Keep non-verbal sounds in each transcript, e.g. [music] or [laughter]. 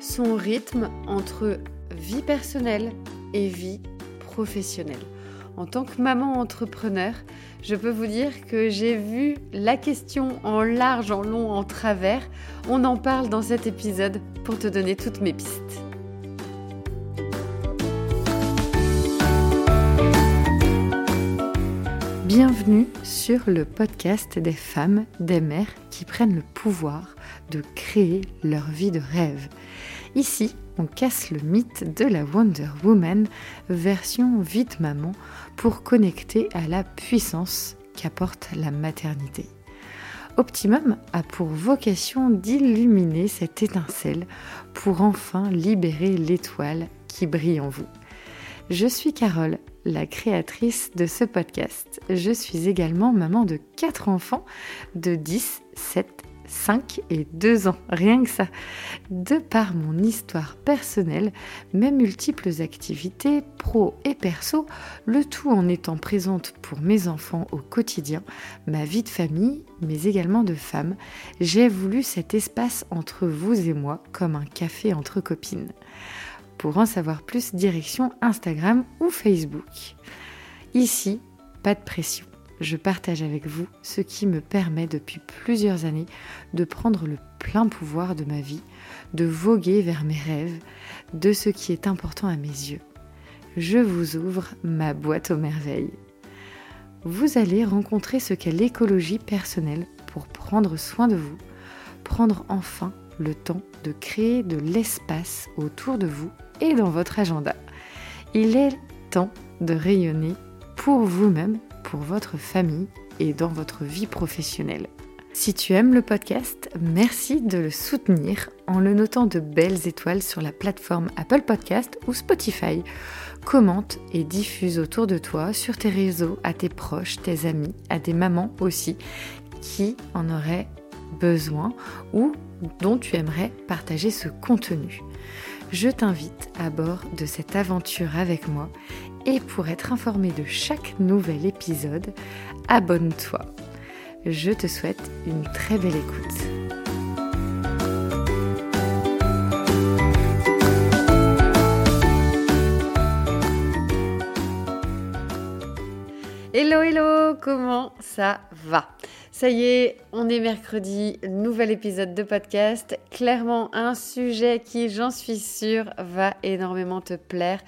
son rythme entre vie personnelle et vie professionnelle. En tant que maman entrepreneur, je peux vous dire que j'ai vu la question en large, en long, en travers. On en parle dans cet épisode pour te donner toutes mes pistes. Bienvenue sur le podcast des femmes, des mères qui prennent le pouvoir de créer leur vie de rêve. Ici, on casse le mythe de la Wonder Woman version vite maman pour connecter à la puissance qu'apporte la maternité. Optimum a pour vocation d'illuminer cette étincelle pour enfin libérer l'étoile qui brille en vous. Je suis Carole, la créatrice de ce podcast. Je suis également maman de quatre enfants de 10, 7 5 et 2 ans, rien que ça. De par mon histoire personnelle, mes multiples activités, pro et perso, le tout en étant présente pour mes enfants au quotidien, ma vie de famille, mais également de femme, j'ai voulu cet espace entre vous et moi comme un café entre copines. Pour en savoir plus, direction Instagram ou Facebook. Ici, pas de pression je partage avec vous ce qui me permet depuis plusieurs années de prendre le plein pouvoir de ma vie, de voguer vers mes rêves, de ce qui est important à mes yeux. Je vous ouvre ma boîte aux merveilles. Vous allez rencontrer ce qu'est l'écologie personnelle pour prendre soin de vous, prendre enfin le temps de créer de l'espace autour de vous dans votre agenda. Il est temps de rayonner pour vous-même pour votre famille et dans votre vie professionnelle. Si tu aimes le podcast, merci de le soutenir en le notant de belles étoiles sur la plateforme Apple Podcast ou Spotify. Commente et diffuse autour de toi, sur tes réseaux, à tes proches, tes amis, à des mamans aussi, qui en auraient besoin ou dont tu aimerais partager ce contenu. Je t'invite à bord de cette aventure avec moi et pour être informé de chaque nouvel épisode, abonne-toi. Je te souhaite une très belle écoute. Hello hello, comment ça va? Ça y est, on est mercredi, nouvel épisode de podcast. Clairement un sujet qui, j'en suis sûre, va énormément te plaire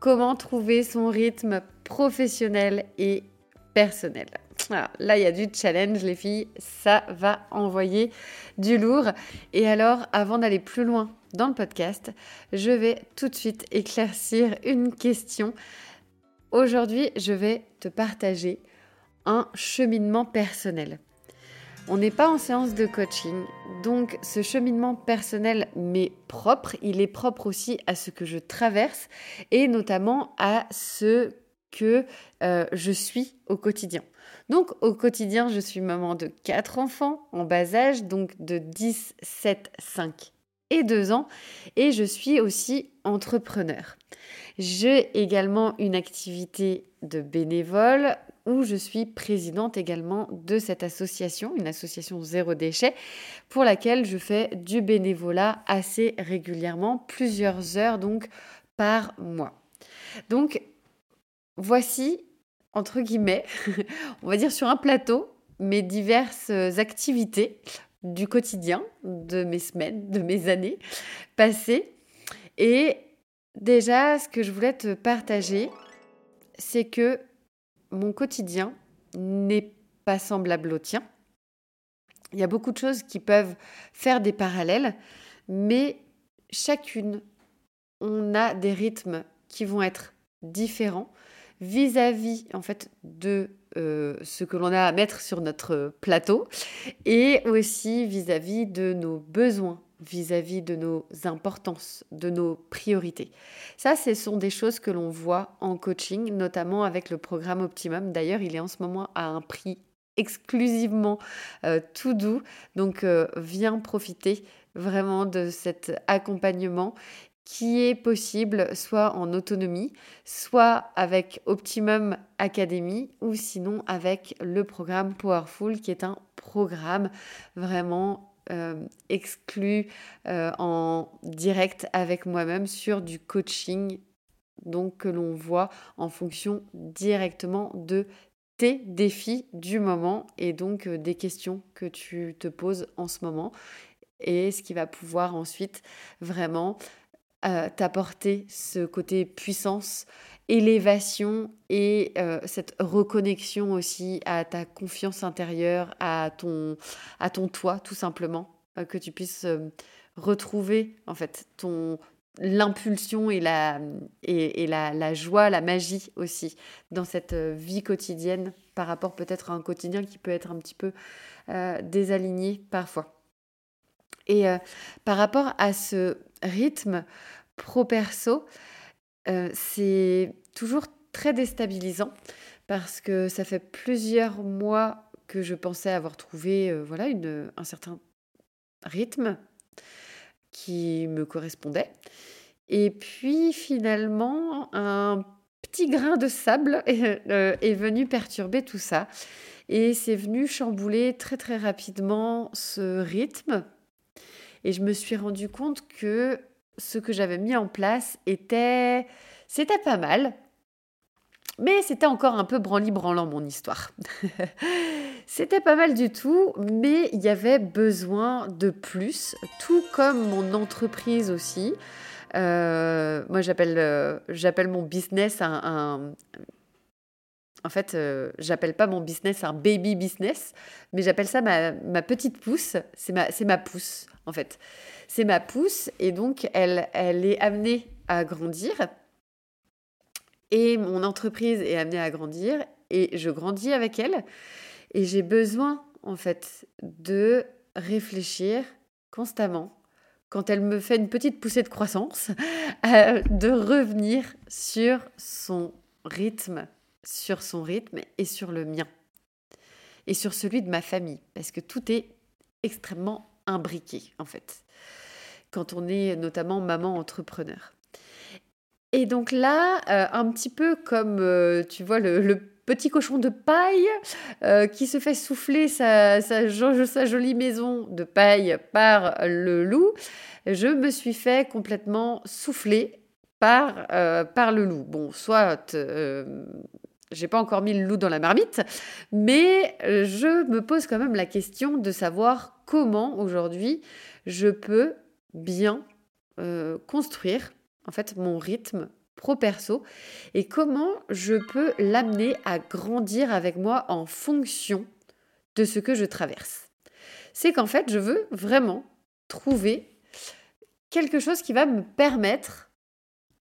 comment trouver son rythme professionnel et personnel? là, il y a du challenge, les filles. Ça va envoyer du lourd. Et alors, avant d'aller plus loin dans le podcast, je vais tout de suite éclaircir une question. Aujourd'hui, je vais te partager un cheminement personnel. On n'est pas en séance de coaching, donc ce cheminement personnel mais propre, il est propre aussi à ce que je traverse et notamment à ce que euh, je suis au quotidien. Donc au quotidien, je suis maman de quatre enfants en bas âge, donc de 10, 7, 5 et 2 ans, et je suis aussi entrepreneur. J'ai également une activité de bénévole où je suis présidente également de cette association, une association zéro déchet, pour laquelle je fais du bénévolat assez régulièrement, plusieurs heures donc par mois. Donc voici, entre guillemets, [laughs] on va dire sur un plateau, mes diverses activités du quotidien, de mes semaines, de mes années passées. Et déjà, ce que je voulais te partager, c'est que mon quotidien n'est pas semblable au tien. Il y a beaucoup de choses qui peuvent faire des parallèles, mais chacune, on a des rythmes qui vont être différents vis-à-vis en fait de euh, ce que l'on a à mettre sur notre plateau et aussi vis-à-vis de nos besoins vis-à-vis de nos importances, de nos priorités. Ça, ce sont des choses que l'on voit en coaching, notamment avec le programme Optimum. D'ailleurs, il est en ce moment à un prix exclusivement euh, tout doux. Donc, euh, viens profiter vraiment de cet accompagnement qui est possible soit en autonomie, soit avec Optimum Academy ou sinon avec le programme Powerful qui est un programme vraiment exclu en direct avec moi-même sur du coaching donc que l'on voit en fonction directement de tes défis du moment et donc des questions que tu te poses en ce moment et ce qui va pouvoir ensuite vraiment t'apporter ce côté puissance, élévation et cette reconnexion aussi à ta confiance intérieure, à ton, à ton toi tout simplement, que tu puisses retrouver en fait ton l'impulsion et, la, et, la, la, joie, la magie aussi dans cette vie quotidienne par rapport peut-être à un quotidien qui peut être un petit peu désaligné parfois. Et par rapport à ce rythme pro-perso, c'est toujours très déstabilisant parce que ça fait plusieurs mois que je pensais avoir trouvé voilà une, un certain rythme qui me correspondait. Et puis finalement, un petit grain de sable [laughs] est venu perturber tout ça. Et c'est venu chambouler très très rapidement ce rythme et je me suis rendu compte que ce que j'avais mis en place était. C'était pas mal. Mais c'était encore un peu branli-branlant mon histoire. [laughs] c'était pas mal du tout, mais il y avait besoin de plus, tout comme mon entreprise aussi. Euh, moi, j'appelle, euh, j'appelle mon business un, en fait, euh, j'appelle pas mon business un baby business, mais j'appelle ça ma, petite pousse. C'est ma, c'est ma pousse, en fait. C'est ma pousse, et donc elle, elle est amenée à grandir. Et mon entreprise est amenée à grandir, et je grandis avec elle. Et j'ai besoin, en fait, de réfléchir constamment quand elle me fait une petite poussée de croissance, [laughs] euh, de revenir sur son rythme sur son rythme et sur le mien. Et sur celui de ma famille, parce que tout est extrêmement imbriqué, en fait, quand on est notamment maman entrepreneur. Et donc là, euh, un petit peu comme, euh, tu vois, le, petit cochon de paille euh, qui se fait souffler sa, sa, sa, jolie maison de paille par le loup, je me suis fait complètement souffler par, par le loup. Bon, soit j'ai pas encore mis le loup dans la marmite, mais je me pose quand même la question de savoir comment aujourd'hui je peux bien euh, construire en fait mon rythme pro perso et comment je peux l'amener à grandir avec moi en fonction de ce que je traverse. C'est qu'en fait, je veux vraiment trouver quelque chose qui va me permettre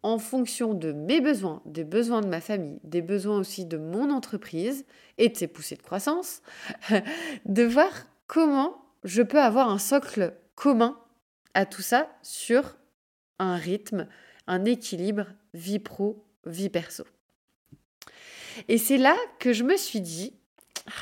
en fonction de mes besoins, des besoins de ma famille, des besoins aussi de mon entreprise et de ses poussées de croissance, [laughs] de voir comment je peux avoir un socle commun à tout ça sur un rythme, un équilibre vie pro, vie perso. Et c'est là que je me suis dit,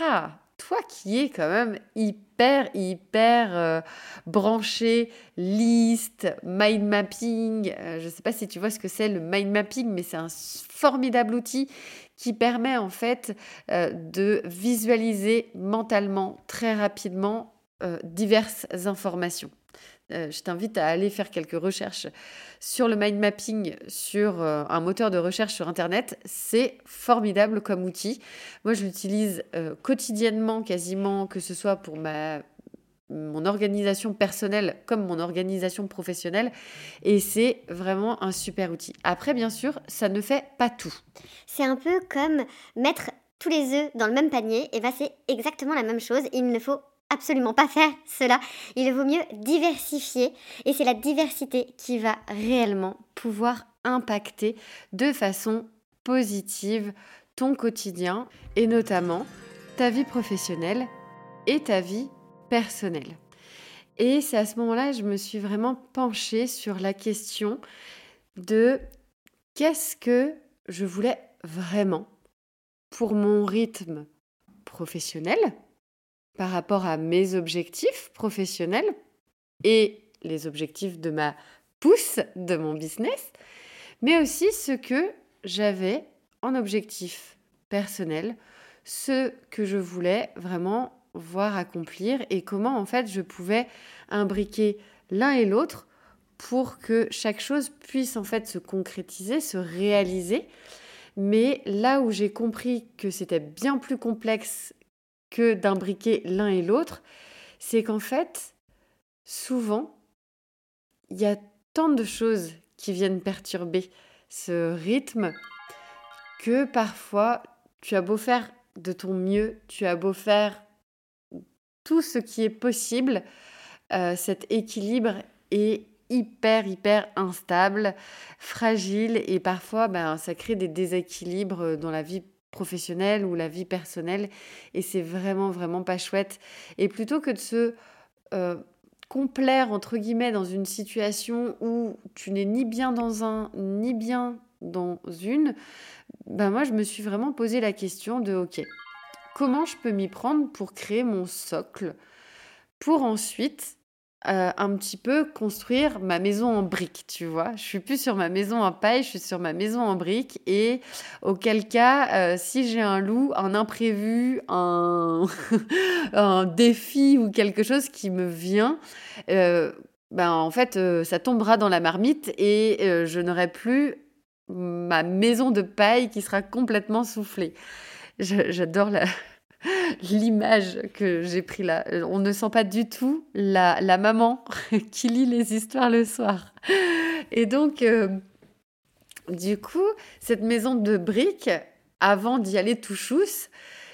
ah, toi qui es quand même hyper, hyper euh, branché, liste, mind mapping, euh, je ne sais pas si tu vois ce que c'est le mind mapping, mais c'est un formidable outil qui permet en fait euh, de visualiser mentalement très rapidement diverses informations. Euh, je t'invite à aller faire quelques recherches sur le mind mapping, sur euh, un moteur de recherche sur Internet. C'est formidable comme outil. Moi, je l'utilise euh, quotidiennement, quasiment, que ce soit pour ma mon organisation personnelle comme mon organisation professionnelle et c'est vraiment un super outil. Après bien sûr, ça ne fait pas tout. C'est un peu comme mettre tous les œufs dans le même panier et bien c'est exactement la même chose, il ne faut absolument pas faire cela. Il vaut mieux diversifier et c'est la diversité qui va réellement pouvoir impacter de façon positive ton quotidien et notamment ta vie professionnelle et ta vie personnelle. Et c'est à ce moment-là que je me suis vraiment penchée sur la question de qu'est-ce que je voulais vraiment pour mon rythme professionnel, par rapport à mes objectifs professionnels et les objectifs de ma pousse de mon business, mais aussi ce que j'avais en objectif personnel, ce que je voulais vraiment voir accomplir et comment en fait je pouvais imbriquer l'un et l'autre pour que chaque chose puisse en fait se concrétiser, se réaliser. Mais là où j'ai compris que c'était bien plus complexe que d'imbriquer l'un et l'autre, c'est qu'en fait, souvent, il y a tant de choses qui viennent perturber ce rythme que parfois tu as beau faire de ton mieux, tu as beau faire tout ce qui est possible, euh, cet équilibre est hyper, hyper instable, fragile et parfois ben, ça crée des déséquilibres dans la vie professionnelle ou la vie personnelle et c'est vraiment, vraiment pas chouette. Et plutôt que de se euh, complaire, entre guillemets, dans une situation où tu n'es ni bien dans un, ni bien dans une, ben moi je me suis vraiment posé la question de, ok, comment je peux m'y prendre pour créer mon socle, pour ensuite euh, un petit peu construire ma maison en briques, tu vois. Je suis plus sur ma maison en paille, je suis sur ma maison en briques. Et auquel cas, euh, si j'ai un loup, un imprévu, un, [laughs] un défi ou quelque chose qui me vient, euh, ben en fait, ça tombera dans la marmite et je n'aurai plus ma maison de paille qui sera complètement soufflée. J'adore la, l'image que j'ai pris là. On ne sent pas du tout la, la maman [laughs] qui lit les histoires le soir. Et donc, euh, du coup, cette maison de briques, avant d'y aller tout chousse,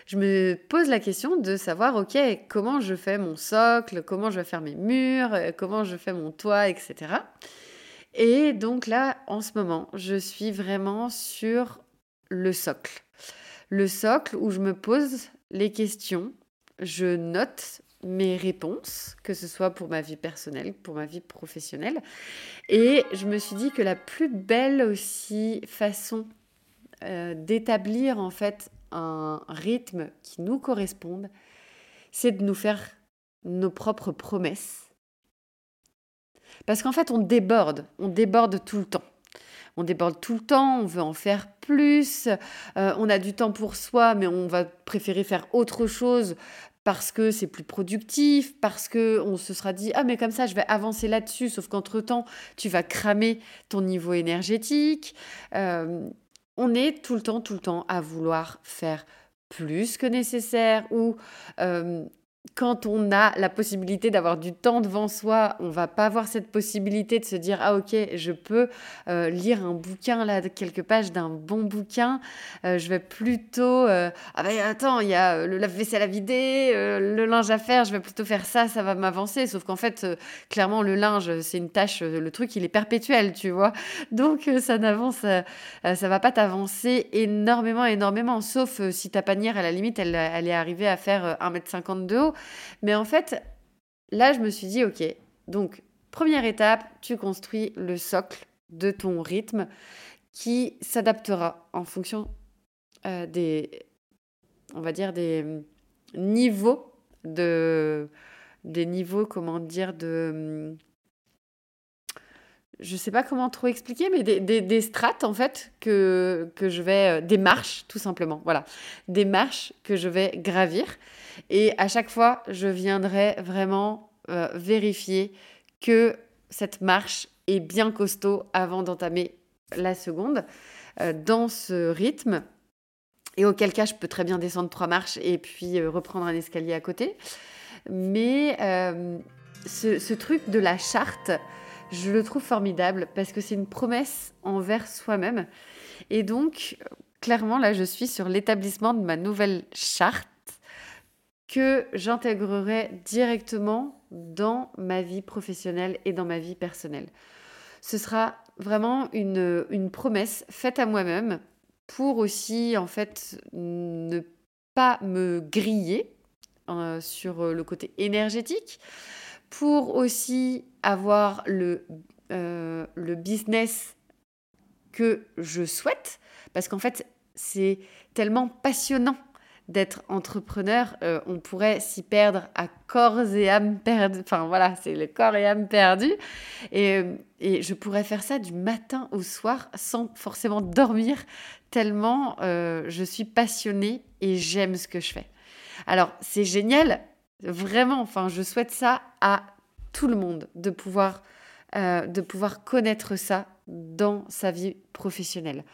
je me pose la question de savoir, ok, comment je fais mon socle, comment je vais faire mes murs, comment je fais mon toit, etc. Et donc là, en ce moment, je suis vraiment sur le socle. Le socle où je me pose les questions, je note mes réponses, que ce soit pour ma vie personnelle, pour ma vie professionnelle. Et je me suis dit que la plus belle aussi façon euh, d'établir en fait un rythme qui nous corresponde, c'est de nous faire nos propres promesses. Parce qu'en fait, on déborde, on déborde tout le temps on déborde tout le temps, on veut en faire plus, euh, on a du temps pour soi, mais on va préférer faire autre chose parce que c'est plus productif, parce que on se sera dit ah mais comme ça je vais avancer là-dessus, sauf qu'entre temps tu vas cramer ton niveau énergétique. Euh, on est tout le temps, tout le temps à vouloir faire plus que nécessaire ou euh, quand on a la possibilité d'avoir du temps devant soi, on va pas avoir cette possibilité de se dire ah ok je peux euh, lire un bouquin là quelques pages d'un bon bouquin. Euh, je vais plutôt euh, ah ben attends il y a le lave-vaisselle à vider, le linge à faire. Je vais plutôt faire ça, ça va m'avancer. Sauf qu'en fait clairement le linge c'est une tâche, le truc il est perpétuel tu vois. [laughs] Donc ça n'avance, ça va pas t'avancer énormément énormément. Sauf si ta panière à la limite elle, elle est arrivée à faire 1m50 de haut mais en fait, là, je me suis dit, ok, donc, première étape, tu construis le socle de ton rythme qui s'adaptera en fonction euh, des, on va dire, des niveaux de, des niveaux, comment dire, de, je sais pas comment trop expliquer, mais des, des, strates en fait que, que je vais, euh, des marches tout simplement, voilà, des marches que je vais gravir. Et à chaque fois, je viendrai vraiment euh, vérifier que cette marche est bien costaud avant d'entamer la seconde euh, dans ce rythme. Et auquel cas, je peux très bien descendre trois marches et puis reprendre un escalier à côté. Mais ce, truc de la charte, je le trouve formidable parce que c'est une promesse envers soi-même. Et donc, clairement, là, je suis sur l'établissement de ma nouvelle charte que j'intégrerai directement dans ma vie professionnelle et dans ma vie personnelle. Ce sera vraiment une, promesse faite à moi-même pour aussi, en fait, ne pas me griller euh, sur le côté énergétique, pour aussi avoir le, euh, le business que je souhaite, parce qu'en fait, c'est tellement passionnant d'être entrepreneur, euh, on pourrait s'y perdre à corps et âme perdu. Enfin voilà, c'est le corps et âme perdu. Et, euh, et, je pourrais faire ça du matin au soir sans forcément dormir, tellement je suis passionnée et j'aime ce que je fais. Alors c'est génial Vraiment, enfin, je souhaite ça à tout le monde, de pouvoir, euh, de pouvoir connaître ça dans sa vie professionnelle.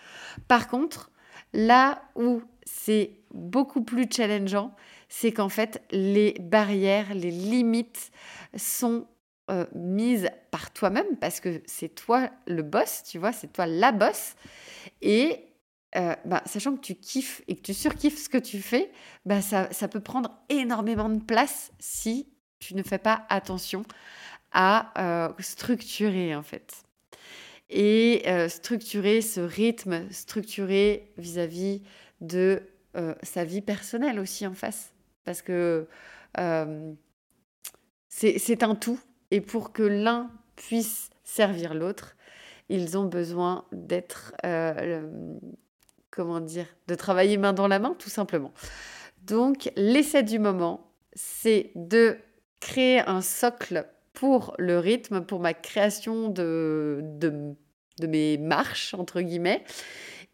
Par contre, là où c'est beaucoup plus challengeant, c'est qu'en fait, les barrières, les limites sont euh, mises par toi-même parce que c'est toi le boss, tu vois, c'est toi la boss. Et euh, bah, sachant que tu kiffes et que tu surkiffes ce que tu fais, bah, ça, ça peut prendre énormément de place si tu ne fais pas attention à euh, structurer en fait. Et euh, structurer ce rythme, structurer vis-à-vis de sa vie personnelle aussi en face. Parce que c'est un tout. Et pour que l'un puisse servir l'autre, ils ont besoin d'être comment dire, de travailler main dans la main, tout simplement. Donc, l'essai du moment, c'est de créer un socle pour le rythme, pour ma création de, de, de mes marches, entre guillemets.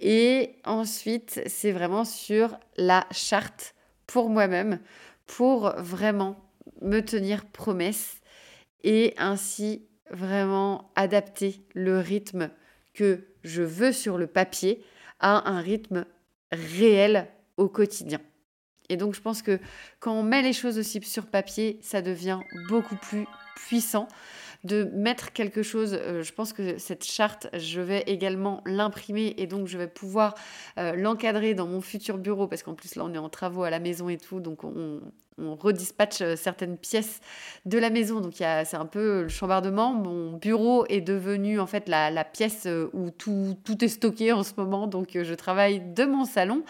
Et ensuite, c'est vraiment sur la charte pour moi-même, pour vraiment me tenir promesse et ainsi vraiment adapter le rythme que je veux sur le papier à un rythme réel au quotidien. Et donc je pense que quand on met les choses aussi sur papier, ça devient beaucoup plus puissant de mettre quelque chose. Euh, je pense que cette charte, je vais également l'imprimer et donc je vais pouvoir euh, l'encadrer dans mon futur bureau parce qu'en plus là on est en travaux à la maison et tout, donc on, on redispatche euh, certaines pièces de la maison. Donc c'est un peu le chambardement. Mon bureau est devenu en fait la, pièce où tout, tout est stocké en ce moment. Donc je travaille de mon salon.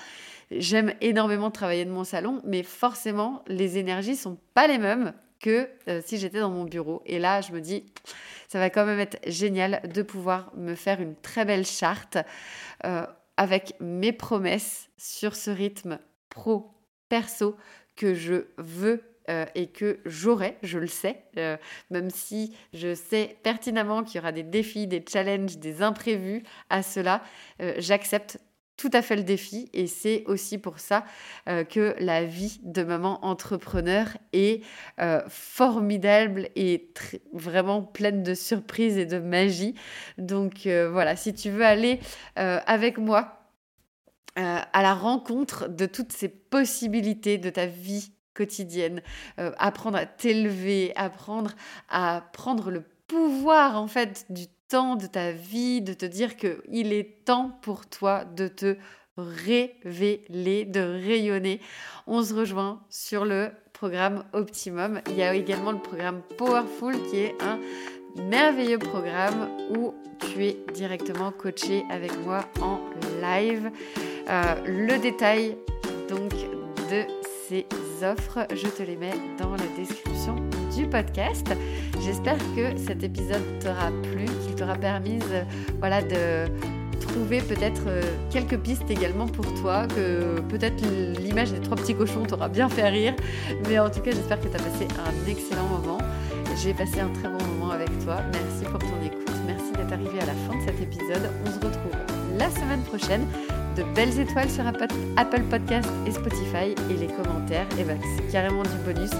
J'aime énormément travailler de mon salon, mais forcément les énergies sont pas les mêmes que euh, si j'étais dans mon bureau. Et là, je me dis, ça va quand même être génial de pouvoir me faire une très belle charte euh, avec mes promesses sur ce rythme pro-perso que je veux euh, et que j'aurai, je le sais, même si je sais pertinemment qu'il y aura des défis, des challenges, des imprévus à cela, j'accepte tout à fait le défi et c'est aussi pour ça euh, que la vie de maman entrepreneur est euh, formidable et vraiment pleine de surprises et de magie. Donc euh, voilà, si tu veux aller avec moi à la rencontre de toutes ces possibilités de ta vie quotidienne, apprendre à t'élever, apprendre à prendre le pouvoir en fait du de ta vie, de te dire qu'il est temps pour toi de te révéler, de rayonner. On se rejoint sur le programme Optimum. Il y a également le programme Powerful qui est un merveilleux programme où tu es directement coaché avec moi en live. Euh, le détail donc de ces offres, je te les mets dans la description du podcast. J'espère que cet épisode t'aura plu, qu'il t'aura permis euh, voilà, de trouver peut-être euh, quelques pistes également pour toi, que peut-être l'image des trois petits cochons t'aura bien fait rire. Mais en tout cas, j'espère que tu as passé un excellent moment. J'ai passé un très bon moment avec toi. Merci pour ton écoute. Merci d'être arrivé à la fin de cet épisode. On se retrouve la semaine prochaine. De belles étoiles sur Apple Podcast et Spotify et les commentaires, et eh ben, c'est carrément du bonus.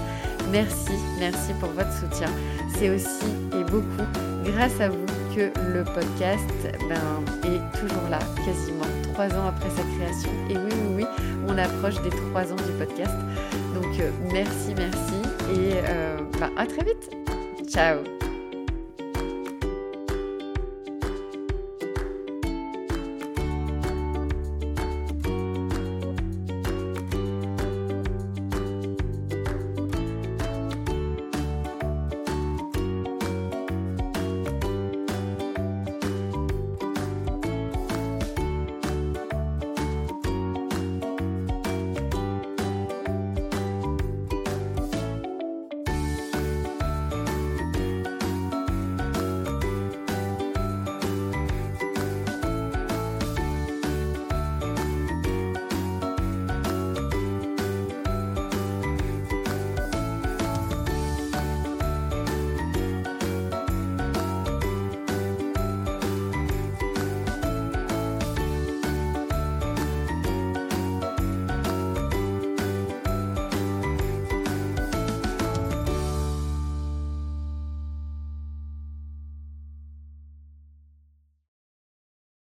Merci, merci pour votre soutien. C'est aussi et beaucoup grâce à vous que le podcast ben, est toujours là, quasiment trois ans après sa création. Et oui, oui, oui, on approche des trois ans du podcast. Donc euh, merci, merci et euh, ben, à très vite. Ciao